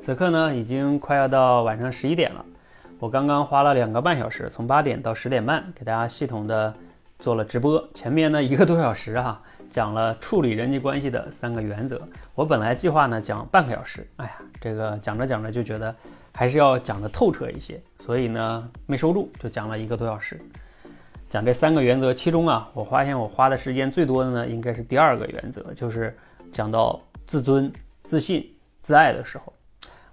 此刻呢，已经快要到晚上十一点了。我刚刚花了两个半小时，从八点到十点半，给大家系统的做了直播。前面呢一个多小时哈，讲了处理人际关系的三个原则。我本来计划呢讲半个小时，哎呀，这个讲着讲着就觉得还是要讲的透彻一些，所以呢没收住，就讲了一个多小时。讲这三个原则，其中啊，我发现我花的时间最多的呢，应该是第二个原则，就是讲到自尊、自信、自爱的时候。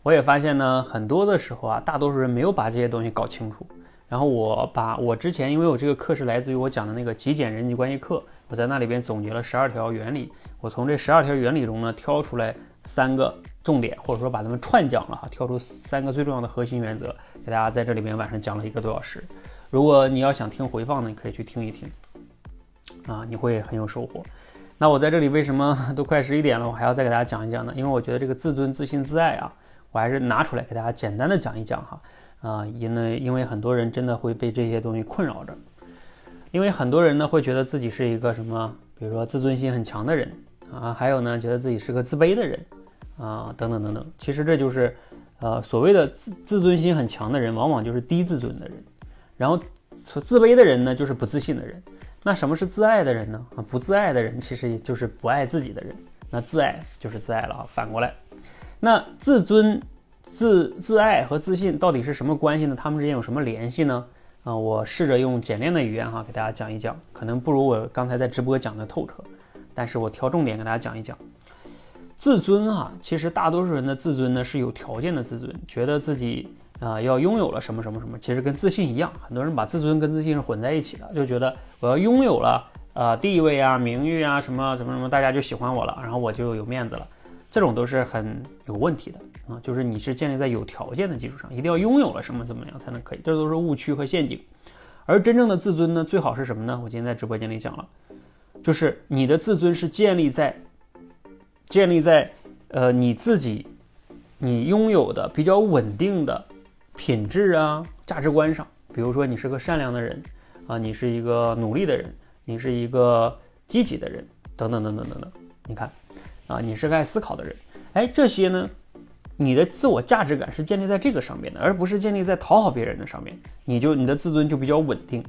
我也发现呢，很多的时候啊，大多数人没有把这些东西搞清楚。然后我把我之前，因为我这个课是来自于我讲的那个极简人际关系课，我在那里边总结了十二条原理。我从这十二条原理中呢，挑出来三个重点，或者说把它们串讲了哈，挑出三个最重要的核心原则，给大家在这里边晚上讲了一个多小时。如果你要想听回放呢，你可以去听一听，啊，你会很有收获。那我在这里为什么 都快十一点了，我还要再给大家讲一讲呢？因为我觉得这个自尊、自信、自爱啊。我还是拿出来给大家简单的讲一讲哈，啊，因为因为很多人真的会被这些东西困扰着，因为很多人呢会觉得自己是一个什么，比如说自尊心很强的人啊，还有呢觉得自己是个自卑的人啊，等等等等。其实这就是，呃，所谓的自自尊心很强的人，往往就是低自尊的人，然后自卑的人呢就是不自信的人。那什么是自爱的人呢？啊，不自爱的人其实也就是不爱自己的人。那自爱就是自爱了啊，反过来。那自尊、自自爱和自信到底是什么关系呢？他们之间有什么联系呢？啊，我试着用简练的语言哈给大家讲一讲，可能不如我刚才在直播讲的透彻，但是我挑重点给大家讲一讲。自尊哈，其实大多数人的自尊呢是有条件的自尊，觉得自己啊要拥有了什么什么什么，其实跟自信一样，很多人把自尊跟自信是混在一起的，就觉得我要拥有了啊地位啊名誉啊什么什么什么，大家就喜欢我了，然后我就有面子了。这种都是很有问题的啊，就是你是建立在有条件的基础上，一定要拥有了什么怎么样才能可以，这都是误区和陷阱。而真正的自尊呢，最好是什么呢？我今天在直播间里讲了，就是你的自尊是建立在建立在呃你自己你拥有的比较稳定的品质啊价值观上，比如说你是个善良的人啊，你是一个努力的人，你是一个积极的人，等等等等等等，你看。啊，你是个爱思考的人，哎，这些呢，你的自我价值感是建立在这个上面的，而不是建立在讨好别人的上面，你就你的自尊就比较稳定，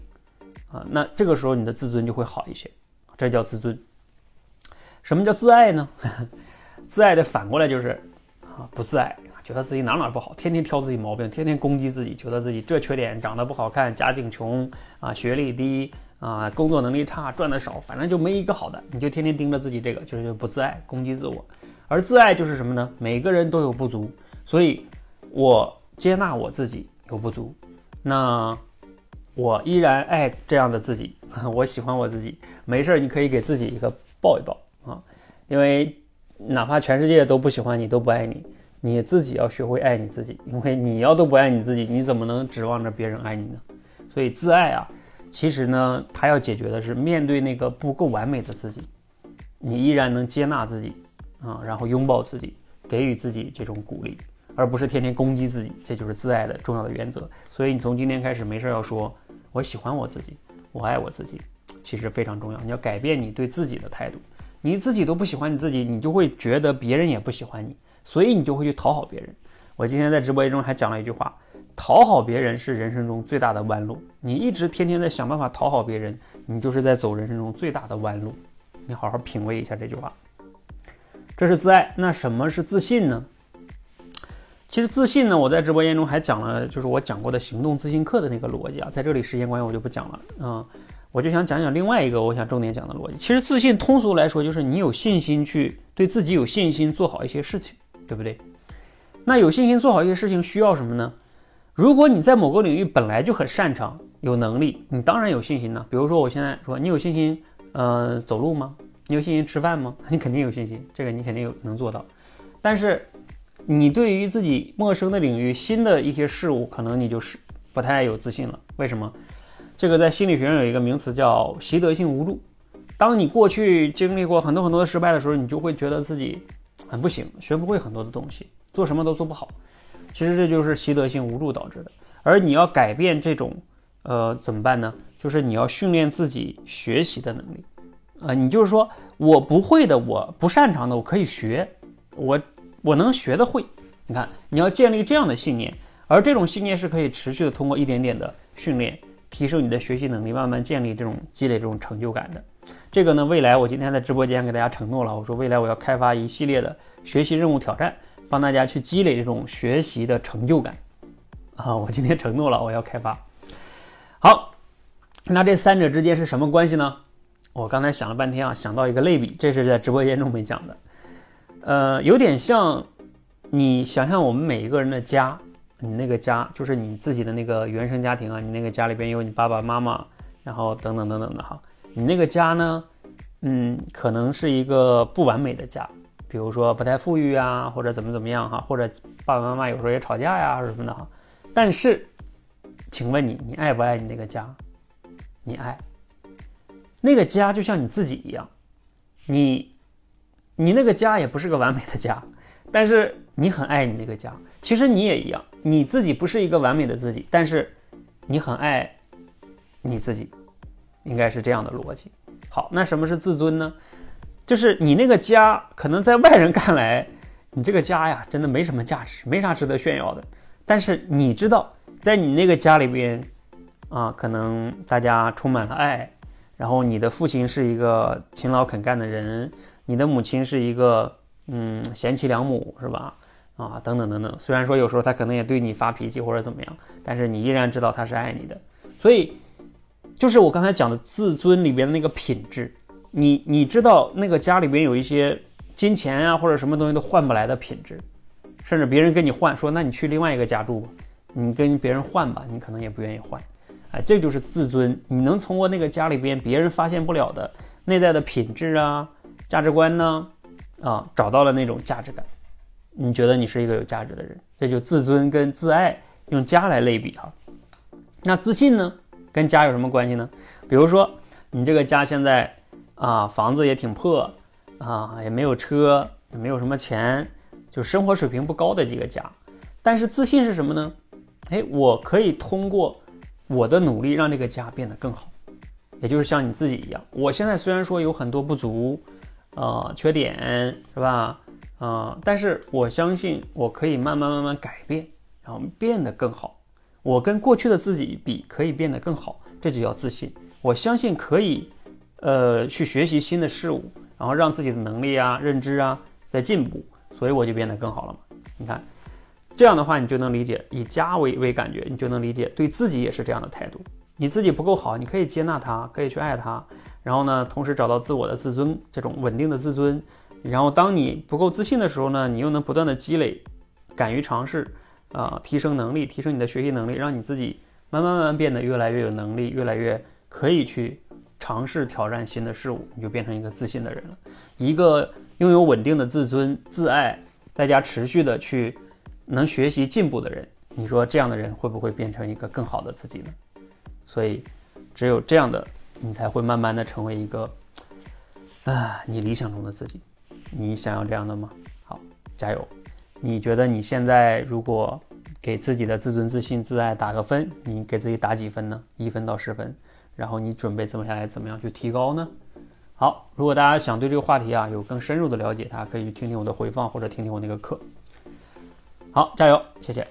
啊，那这个时候你的自尊就会好一些，这叫自尊。什么叫自爱呢？自爱的反过来就是啊，不自爱，觉得自己哪哪不好，天天挑自己毛病，天天攻击自己，觉得自己这缺点，长得不好看，家境穷啊，学历低。啊，工作能力差，赚的少，反正就没一个好的，你就天天盯着自己这个，就是不自爱，攻击自我。而自爱就是什么呢？每个人都有不足，所以我接纳我自己有不足，那我依然爱这样的自己，我喜欢我自己，没事儿，你可以给自己一个抱一抱啊，因为哪怕全世界都不喜欢你，都不爱你，你自己要学会爱你自己，因为你要都不爱你自己，你怎么能指望着别人爱你呢？所以自爱啊。其实呢，他要解决的是面对那个不够完美的自己，你依然能接纳自己啊，然后拥抱自己，给予自己这种鼓励，而不是天天攻击自己，这就是自爱的重要的原则。所以你从今天开始没事要说，我喜欢我自己，我爱我自己，其实非常重要。你要改变你对自己的态度，你自己都不喜欢你自己，你就会觉得别人也不喜欢你，所以你就会去讨好别人。我今天在直播间中还讲了一句话。讨好别人是人生中最大的弯路。你一直天天在想办法讨好别人，你就是在走人生中最大的弯路。你好好品味一下这句话。这是自爱。那什么是自信呢？其实自信呢，我在直播间中还讲了，就是我讲过的行动自信课的那个逻辑啊。在这里时间关系我就不讲了啊。我就想讲讲另外一个我想重点讲的逻辑。其实自信通俗来说就是你有信心去对自己有信心做好一些事情，对不对？那有信心做好一些事情需要什么呢？如果你在某个领域本来就很擅长、有能力，你当然有信心呢。比如说，我现在说你有信心，呃，走路吗？你有信心吃饭吗？你肯定有信心，这个你肯定有能做到。但是，你对于自己陌生的领域、新的一些事物，可能你就是不太有自信了。为什么？这个在心理学上有一个名词叫习得性无助。当你过去经历过很多很多的失败的时候，你就会觉得自己很不行，学不会很多的东西，做什么都做不好。其实这就是习得性无助导致的，而你要改变这种，呃，怎么办呢？就是你要训练自己学习的能力，啊，你就是说我不会的，我不擅长的，我可以学，我我能学的会，你看，你要建立这样的信念，而这种信念是可以持续的通过一点点的训练，提升你的学习能力，慢慢建立这种积累这种成就感的。这个呢，未来我今天在直播间给大家承诺了，我说未来我要开发一系列的学习任务挑战，帮大家去积累这种学习的成就感。啊，我今天承诺了，我要开发。好，那这三者之间是什么关系呢？我刚才想了半天啊，想到一个类比，这是在直播间中没讲的。呃，有点像你想象我们每一个人的家，你那个家就是你自己的那个原生家庭啊，你那个家里边有你爸爸妈妈，然后等等等等的哈。你那个家呢，嗯，可能是一个不完美的家，比如说不太富裕啊，或者怎么怎么样哈，或者爸爸妈妈有时候也吵架呀什么的哈。但是，请问你，你爱不爱你那个家？你爱。那个家就像你自己一样，你，你那个家也不是个完美的家，但是你很爱你那个家。其实你也一样，你自己不是一个完美的自己，但是你很爱你自己，应该是这样的逻辑。好，那什么是自尊呢？就是你那个家，可能在外人看来，你这个家呀，真的没什么价值，没啥值得炫耀的。但是你知道，在你那个家里边，啊，可能大家充满了爱。然后你的父亲是一个勤劳肯干的人，你的母亲是一个嗯贤妻良母，是吧？啊，等等等等。虽然说有时候他可能也对你发脾气或者怎么样，但是你依然知道他是爱你的。所以，就是我刚才讲的自尊里边的那个品质，你你知道那个家里边有一些金钱啊或者什么东西都换不来的品质，甚至别人跟你换说，那你去另外一个家住吧，你跟别人换吧，你可能也不愿意换。哎，这就是自尊。你能通过那个家里边别人发现不了的内在的品质啊、价值观呢，啊，找到了那种价值感。你觉得你是一个有价值的人，这就自尊跟自爱用家来类比哈。那自信呢，跟家有什么关系呢？比如说你这个家现在啊，房子也挺破啊，也没有车，也没有什么钱，就生活水平不高的几个家。但是自信是什么呢？哎，我可以通过。我的努力让这个家变得更好，也就是像你自己一样。我现在虽然说有很多不足，呃，缺点是吧？呃，但是我相信我可以慢慢慢慢改变，然后变得更好。我跟过去的自己比，可以变得更好，这就叫自信。我相信可以，呃，去学习新的事物，然后让自己的能力啊、认知啊在进步，所以我就变得更好了嘛。你看。这样的话，你就能理解以家为为感觉，你就能理解对自己也是这样的态度。你自己不够好，你可以接纳他，可以去爱他，然后呢，同时找到自我的自尊，这种稳定的自尊。然后当你不够自信的时候呢，你又能不断的积累，敢于尝试，啊，提升能力，提升你的学习能力，让你自己慢慢慢慢变得越来越有能力，越来越可以去尝试挑战新的事物，你就变成一个自信的人了。一个拥有稳定的自尊、自爱，再加持续的去。能学习进步的人，你说这样的人会不会变成一个更好的自己呢？所以，只有这样的，你才会慢慢的成为一个，啊，你理想中的自己。你想要这样的吗？好，加油！你觉得你现在如果给自己的自尊、自信、自爱打个分，你给自己打几分呢？一分到十分。然后你准备怎么下来，怎么样去提高呢？好，如果大家想对这个话题啊有更深入的了解，大家可以去听听我的回放，或者听听我那个课。好，加油，谢谢。